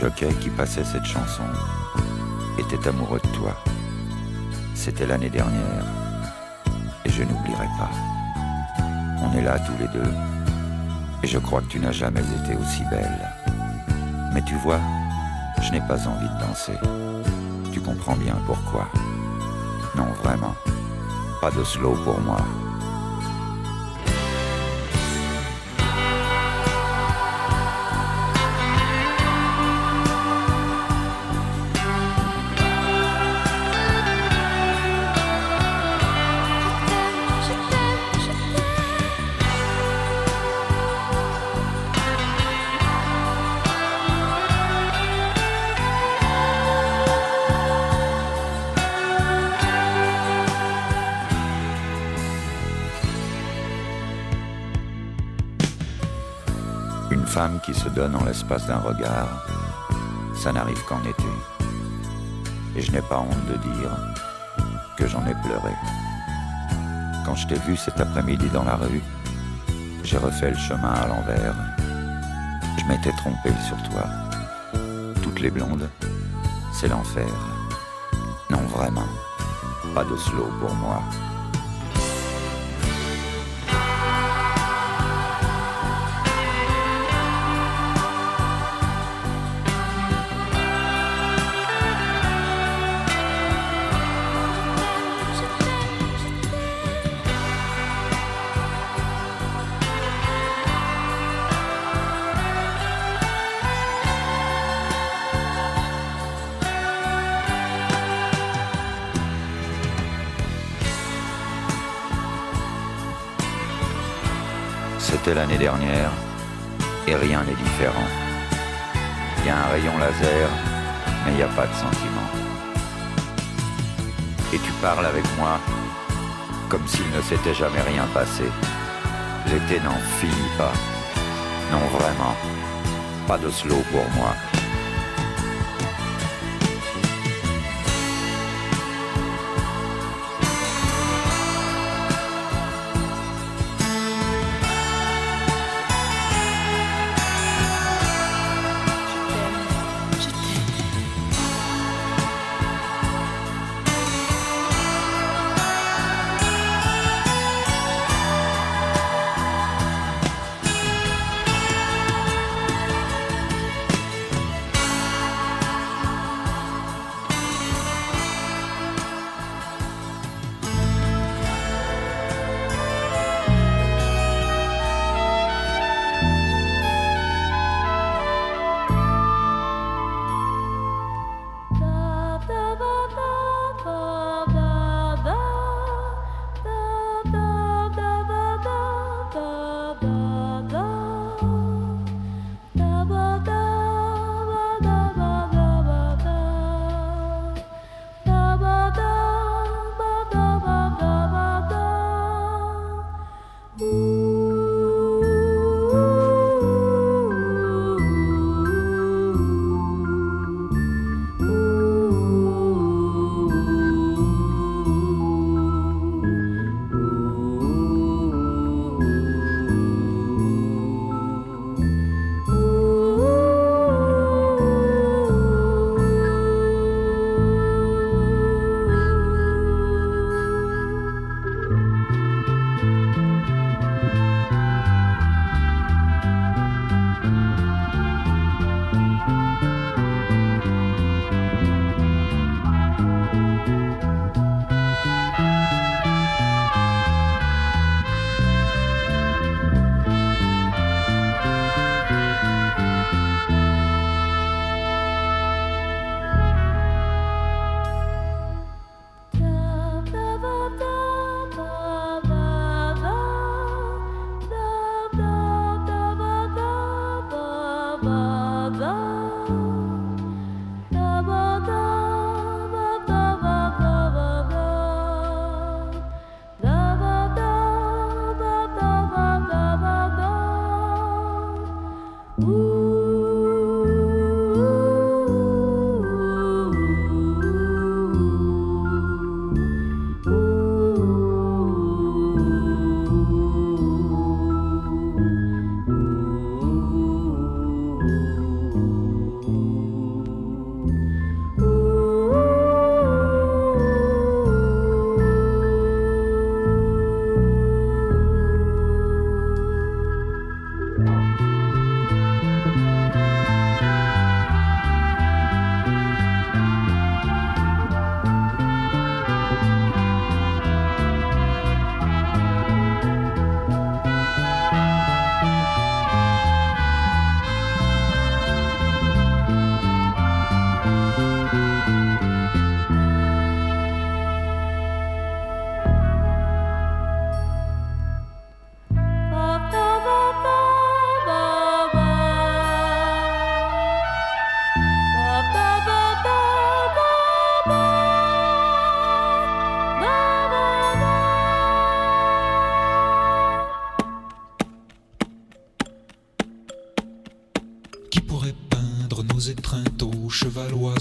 Jockey qui passait cette chanson était amoureux de toi. C'était l'année dernière et je n'oublierai pas. On est là tous les deux et je crois que tu n'as jamais été aussi belle. Mais tu vois, je n'ai pas envie de danser. Tu comprends bien pourquoi. Non, vraiment. Pas de slow pour moi. Donne en l'espace d'un regard, ça n'arrive qu'en été. Et je n'ai pas honte de dire que j'en ai pleuré. Quand je t'ai vu cet après-midi dans la rue, j'ai refait le chemin à l'envers. Je m'étais trompé sur toi. Toutes les blondes, c'est l'enfer. Non, vraiment, pas de slow pour moi. L'année dernière et rien n'est différent. Il y a un rayon laser, mais il n'y a pas de sentiment. Et tu parles avec moi comme s'il ne s'était jamais rien passé. L'été n'en finit pas. Non, vraiment. Pas de slow pour moi.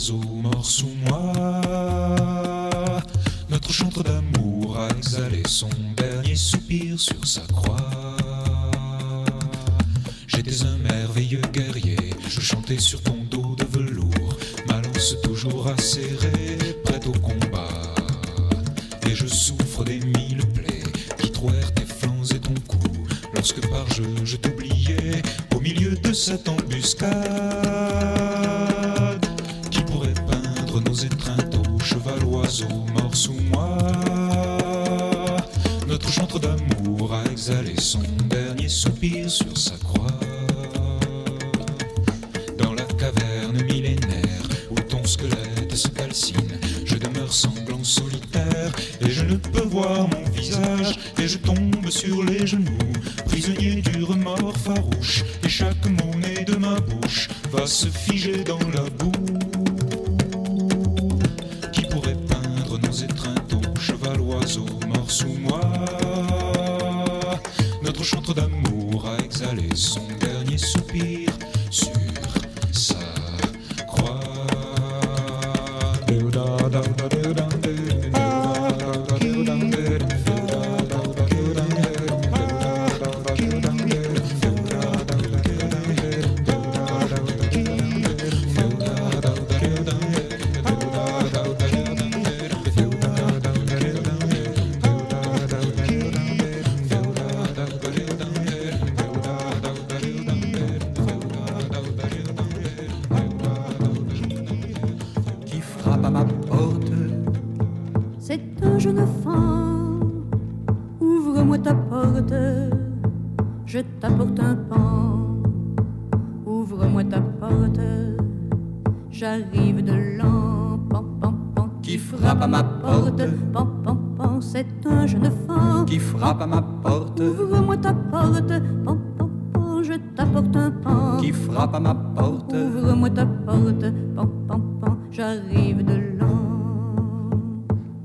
Mort sous moi. Notre chantre d'amour a exhalé son dernier soupir sur sa croix. J'étais un merveilleux guerrier, je chantais sur ton dos de velours, ma lance toujours acérée, prête au combat. Et je souffre des mille plaies qui trouèrent tes flancs et ton cou, lorsque par jeu je t'oubliais au milieu de cette embuscade. D'amour a exhalé son dernier soupir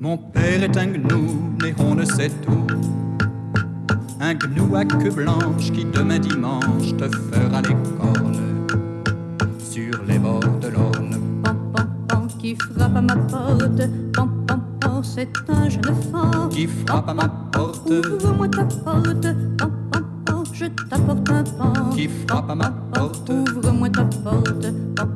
Mon père est un gnou, mais on ne sait tout. Un gnou à queue blanche qui demain dimanche te fera les cornes sur les bords de l'Orne. pan, pan, pan, qui frappe à ma porte. Pan, pan, pan, c'est un jeune enfant. Qui frappe à ma porte, Ouvre-moi ta porte. Pan, pan, pan, je t'apporte un pan. qui frappe à ma porte, Ouvre-moi ta porte. Pan,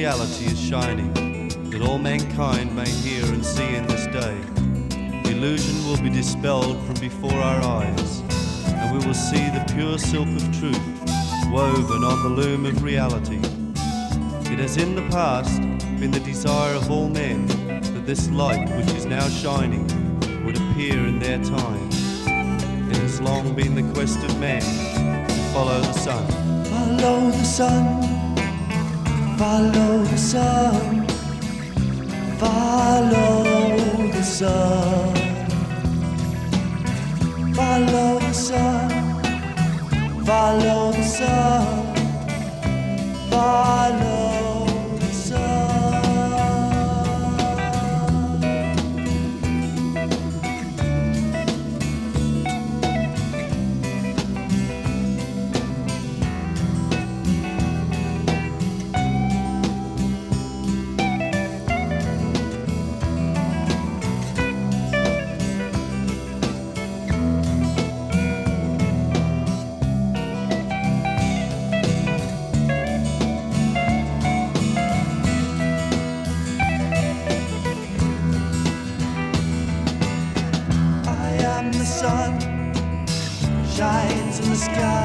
reality is shining, that all mankind may hear and see in this day. Illusion will be dispelled from before our eyes, and we will see the pure silk of truth woven on the loom of reality. It has in the past been the desire of all men that this light which is now shining would appear in their time. It has long been the quest of man to follow the sun. Follow the sun, follow the sun, follow the sun, follow the sun, follow the sun, sky.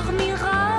S'endormira,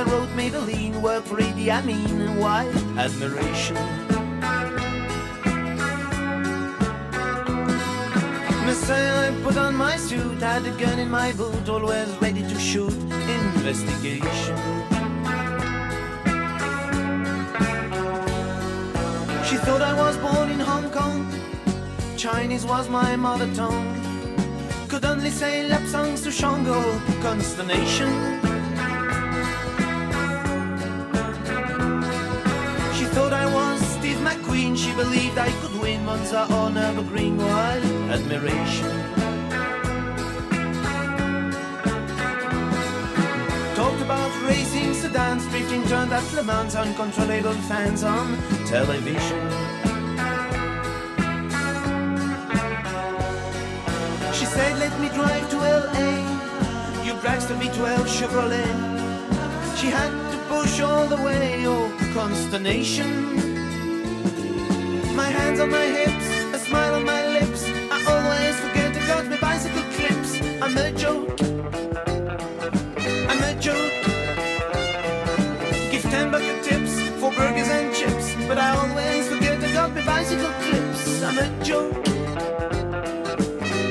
I wrote Maybelline, worked for I mean, why admiration? Messiah, I put on my suit, had a gun in my boot, always ready to shoot. Investigation. She thought I was born in Hong Kong, Chinese was my mother tongue. Could only say lap songs to Shango, consternation. She believed I could win Monza or Nürburgring, wild admiration. Talked about racing sedans, drifting turned at Le Mans, uncontrollable fans on television. She said, let me drive to LA. You Braxton V12 Chevrolet. She had to push all the way, oh, consternation. Hands on my hips, a smile on my lips. I always forget to cut my bicycle clips. I'm a joke. I'm a joke. Give 10 bucket tips for burgers and chips. But I always forget to cut my bicycle clips. I'm a joke.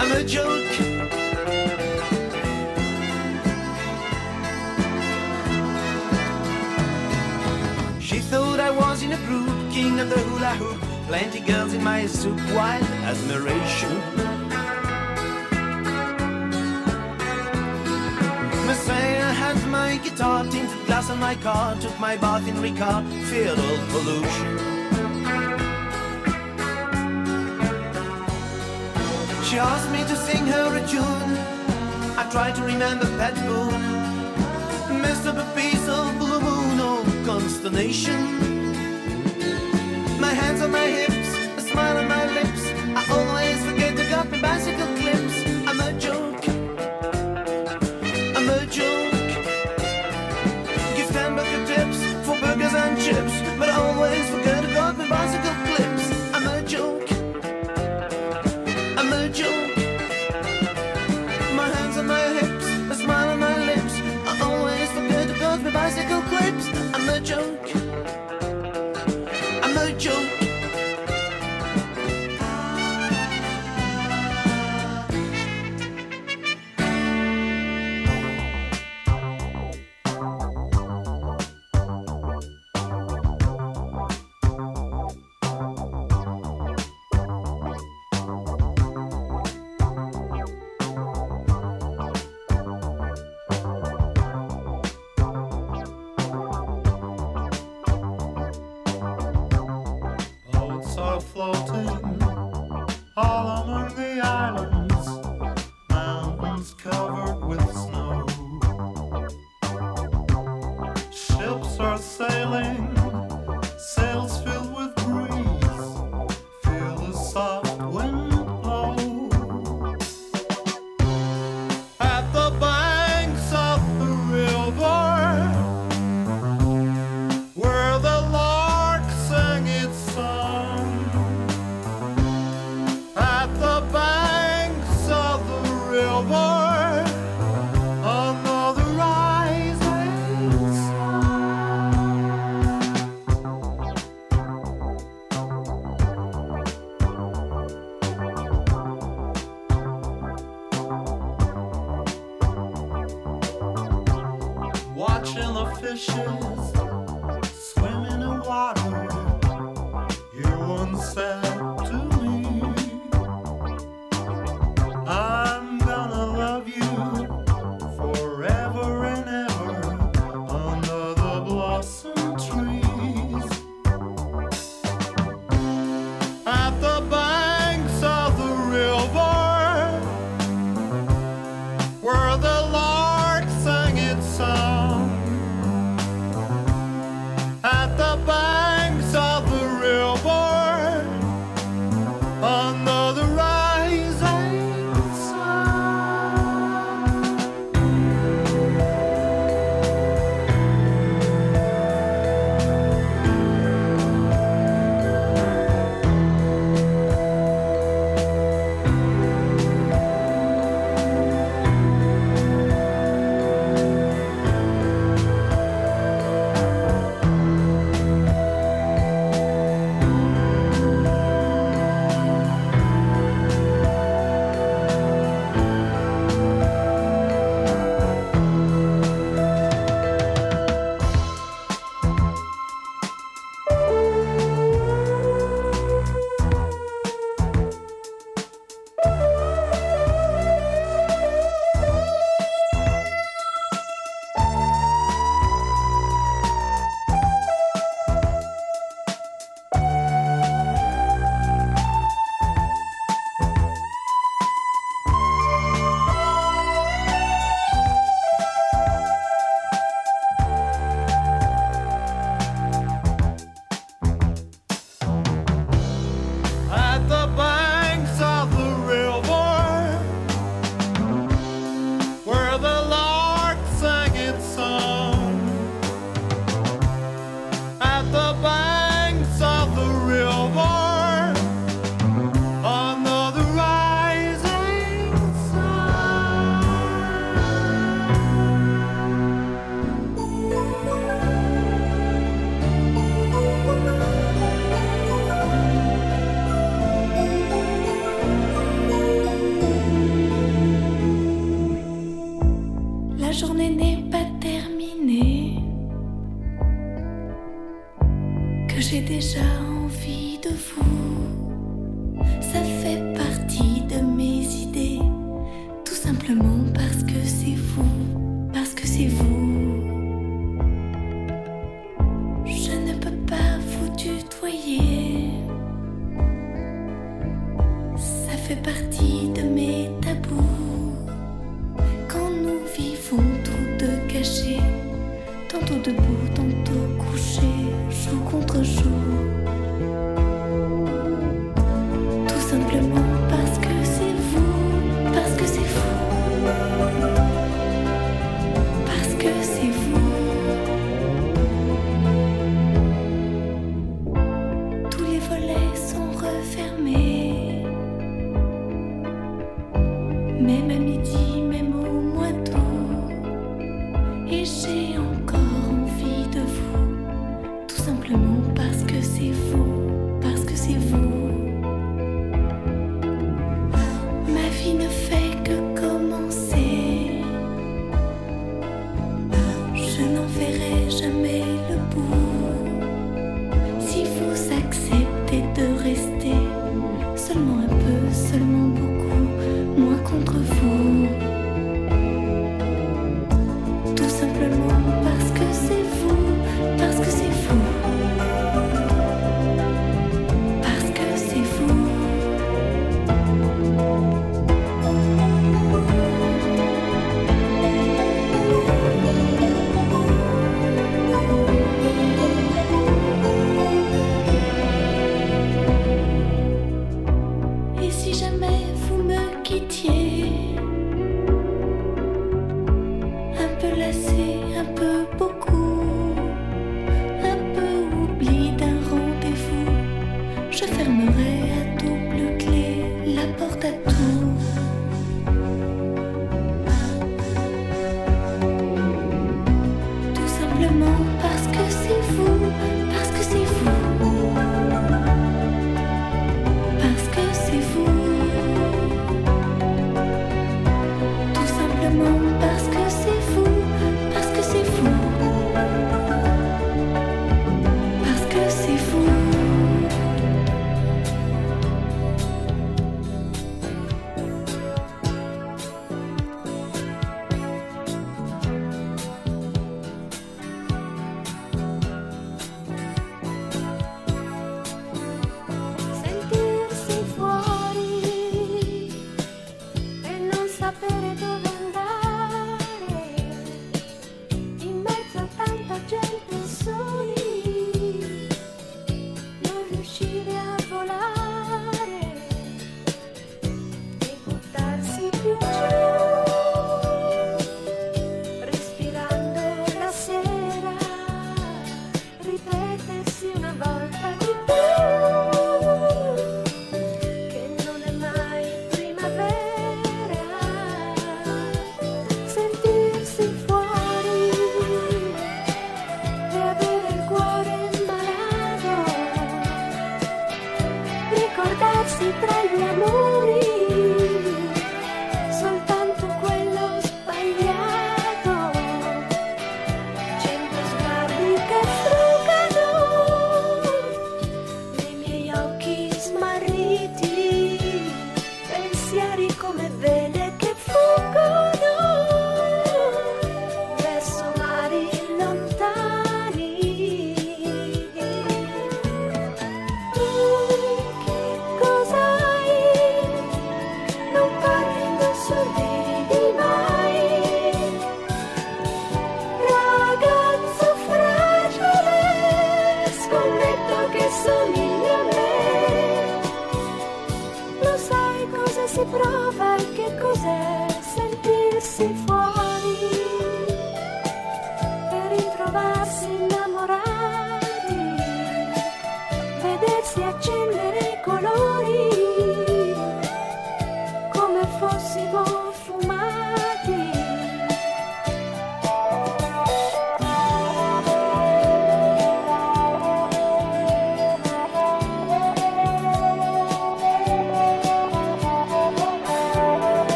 I'm a joke. She thought I was in a group, king of the hula hoop. Plenty girls in my soup, wild admiration. Messiah had my guitar, tinted glass on my car, took my bath in Ricard, feared all pollution. She asked me to sing her a tune. I tried to remember Pat Boone. Messed up a piece of blue moon, oh consternation hands on my hips, a smile on my lips. I always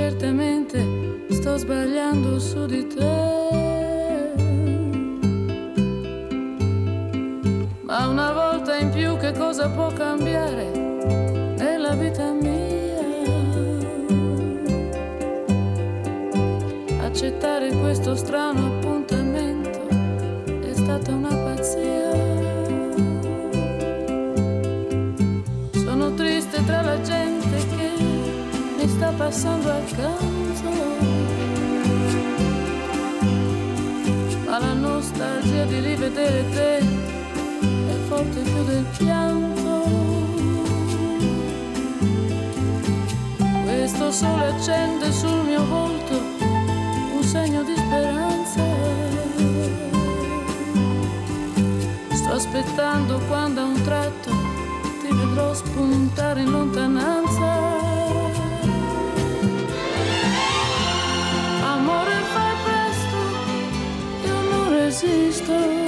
certamente sto sbagliando su di te. Ma una volta in più che cosa può cambiare nella vita mia? Accettare questo strano sta passando accanto. Ma la nostalgia di rivedere te è forte più del pianto. Questo sole accende sul mio volto un segno di speranza. Sto aspettando quando a un tratto ti vedrò spuntare in lontananza. Non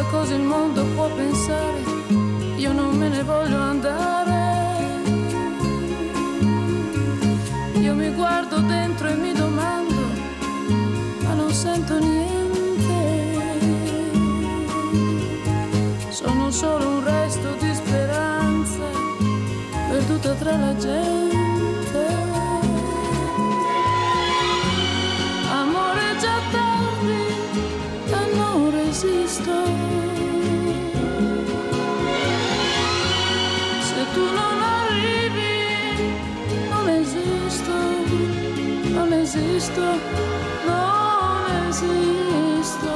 importa cosa il mondo può pensare, io non me ne voglio andare. Io mi guardo dentro e mi domando, ma non sento niente. Sono solo un resto di speranza perduta tra la gente. Amore già tardi, e non resisto. Esisto, non esisto.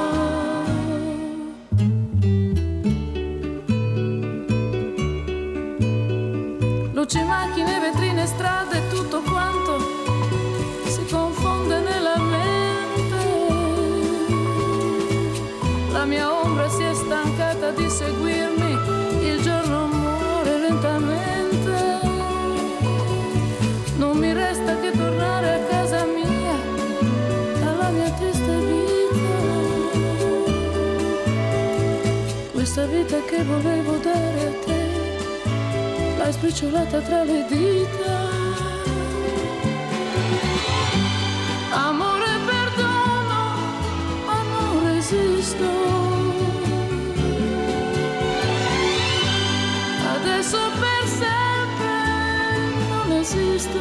Luci, macchine, vetrine, strade, tutto quanto si confonde nella mente. La mia ombra si è stancata di seguirmi, Questa vita che volevo dare a te l'hai spicciolata tra le dita. Amore, perdono, ma non resisto. Adesso per sempre non esisto,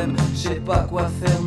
problème. Je sais pas quoi faire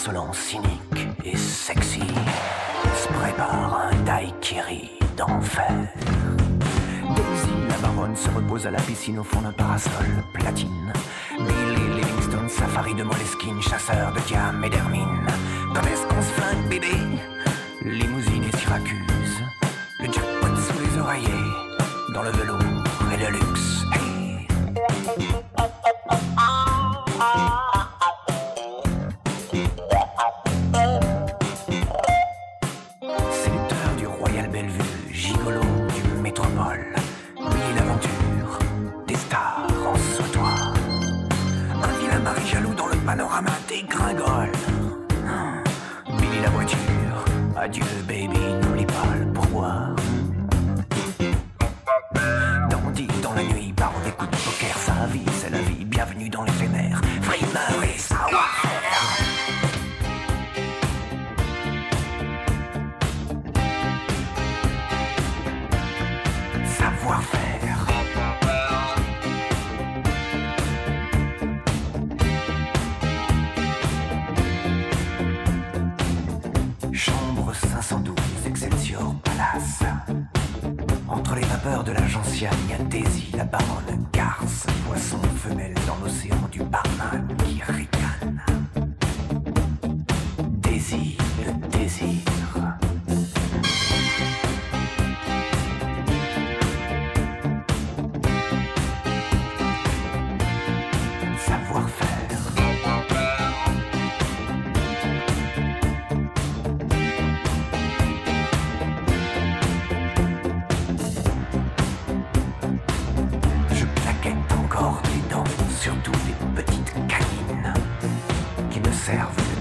insolent, cynique et sexy se prépare un daiquiri d'enfer. Daisy, la baronne, se repose à la piscine au fond d'un parasol platine. Billy Livingstone, safari de Moleskine, chasseur de diam et d'hermine. Quand est-ce qu'on se flingue, bébé? Limousine et Syracuse, le jackpot sous les oreillers, dans le velours et le luxe.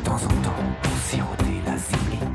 temps en temps pour siroter la série.